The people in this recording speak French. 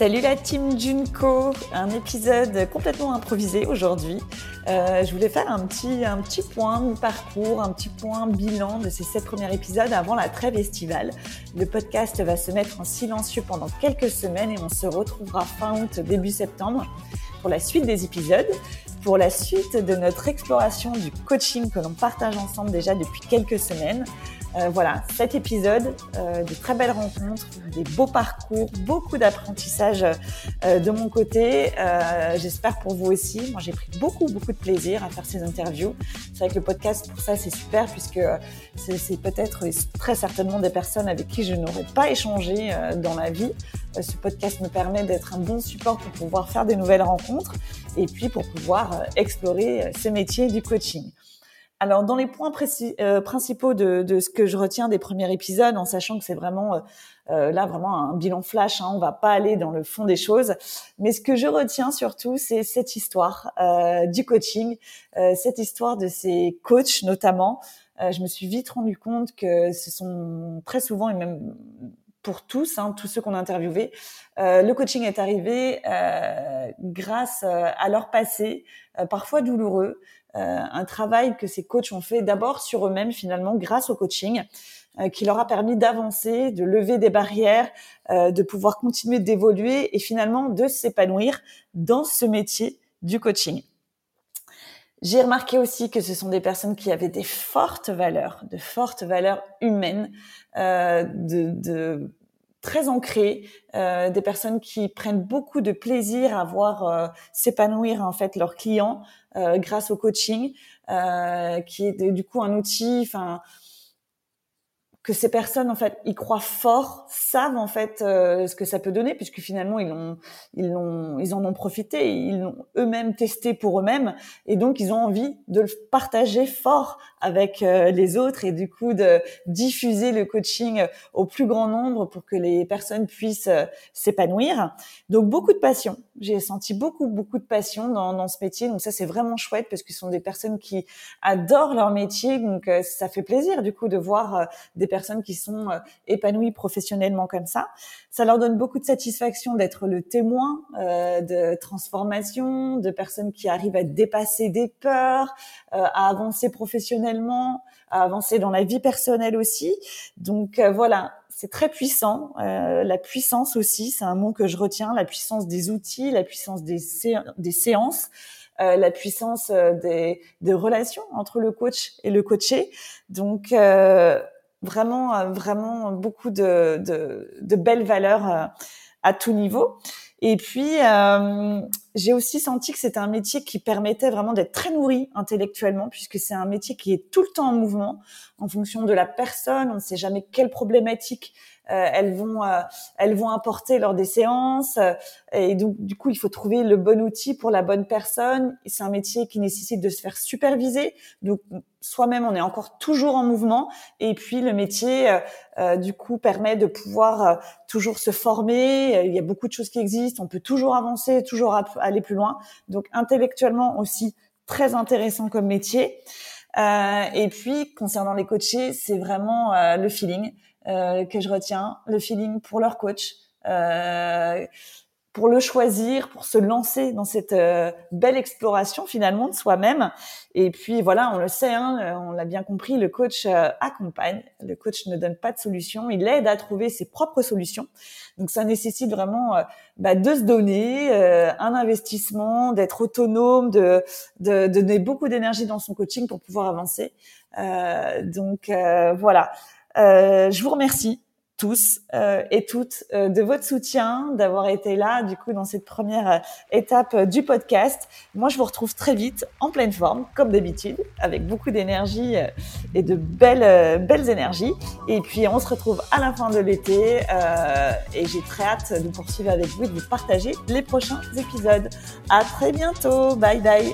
Salut la team Junko, un épisode complètement improvisé aujourd'hui. Euh, je voulais faire un petit, un petit point parcours, un petit point bilan de ces sept premiers épisodes avant la trêve estivale. Le podcast va se mettre en silencieux pendant quelques semaines et on se retrouvera fin août, début septembre pour la suite des épisodes, pour la suite de notre exploration du coaching que l'on partage ensemble déjà depuis quelques semaines. Euh, voilà, cet épisode, euh, de très belles rencontres, des beaux parcours, beaucoup d'apprentissage euh, de mon côté. Euh, j'espère pour vous aussi. Moi, j'ai pris beaucoup, beaucoup de plaisir à faire ces interviews. C'est vrai que le podcast, pour ça, c'est super puisque c'est peut-être très certainement des personnes avec qui je n'aurais pas échangé dans ma vie. ce podcast me permet d'être un bon support pour pouvoir faire des nouvelles rencontres et puis pour pouvoir explorer ce métier du coaching. Alors, dans les points euh, principaux de, de, ce que je retiens des premiers épisodes, en sachant que c'est vraiment euh, euh, là vraiment un bilan flash, hein, on va pas aller dans le fond des choses, mais ce que je retiens surtout, c'est cette histoire du coaching, cette histoire de ces coachs notamment. je me suis vite rendu compte que ce sont très souvent et même pour tous, hein, tous ceux qu'on a interviewés, le coaching est arrivé grâce à leur passé, parfois douloureux, euh, un travail que ces coachs ont fait d'abord sur eux-mêmes finalement grâce au coaching euh, qui leur a permis d'avancer, de lever des barrières, euh, de pouvoir continuer d'évoluer et finalement de s'épanouir dans ce métier du coaching. J'ai remarqué aussi que ce sont des personnes qui avaient des fortes valeurs, de fortes valeurs humaines, de, de très ancrées, euh, des personnes qui prennent beaucoup de plaisir à voir euh, s'épanouir en fait leurs clients euh, grâce au coaching, euh, qui est du coup un outil, enfin que ces personnes en fait y croient fort, savent en fait euh, ce que ça peut donner puisque finalement ils ont ils ont ils en ont profité, ils l'ont eux-mêmes testé pour eux-mêmes et donc ils ont envie de le partager fort avec euh, les autres et du coup de diffuser le coaching au plus grand nombre pour que les personnes puissent euh, s'épanouir. Donc beaucoup de passion. J'ai senti beaucoup beaucoup de passion dans, dans ce métier. Donc ça c'est vraiment chouette parce ce sont des personnes qui adorent leur métier. Donc ça fait plaisir du coup de voir des personnes qui sont euh, épanouies professionnellement comme ça. Ça leur donne beaucoup de satisfaction d'être le témoin euh, de transformation, de personnes qui arrivent à dépasser des peurs, euh, à avancer professionnellement, à avancer dans la vie personnelle aussi. Donc voilà, c'est très puissant. la puissance aussi, c'est un mot que je retiens, la puissance des outils, la puissance des, des séances. la puissance des, des, relations entre le coach et le coaché. Donc, euh, vraiment, euh, vraiment beaucoup de, de, de belles valeurs euh, à tout niveau. Et puis, euh, j'ai aussi senti que c'était un métier qui permettait vraiment d'être très nourri intellectuellement, puisque c'est un métier qui est tout le temps en mouvement, en fonction de la personne. On ne sait jamais quelle problématique elles vont euh, elles vont apporter lors des séances. et donc, du coup, il faut trouver le bon outil pour la bonne personne. C'est un métier qui nécessite de se faire superviser. Donc, soi-même, on est encore toujours en mouvement. Et puis, le métier, euh, du coup, permet de pouvoir toujours se former. Il y a beaucoup de choses qui existent. On peut toujours avancer, toujours aller plus loin. Donc, intellectuellement aussi, très intéressant comme métier. Euh, et puis, concernant les coachés, c'est vraiment euh, le feeling euh, que je retiens, le feeling pour leur coach. Euh, pour le choisir, pour se lancer dans cette euh, belle exploration finalement de soi-même. Et puis voilà, on le sait, hein, euh, on l'a bien compris, le coach euh, accompagne, le coach ne donne pas de solution, il aide à trouver ses propres solutions. Donc ça nécessite vraiment bah, de se donner un investissement, d'être autonome, de, de, de, donner beaucoup d'énergie dans son coaching pour pouvoir avancer. donc voilà, je vous remercie tous euh, et toutes euh, de votre soutien, d'avoir été là du coup dans cette première euh, étape du podcast. Moi, je vous retrouve très vite en pleine forme, comme d'habitude, avec beaucoup d'énergie et de belles belles énergies. Et puis, on se retrouve à la fin de l'été et j'ai très hâte de poursuivre avec vous et de vous partager les prochains épisodes. À très bientôt. Bye bye.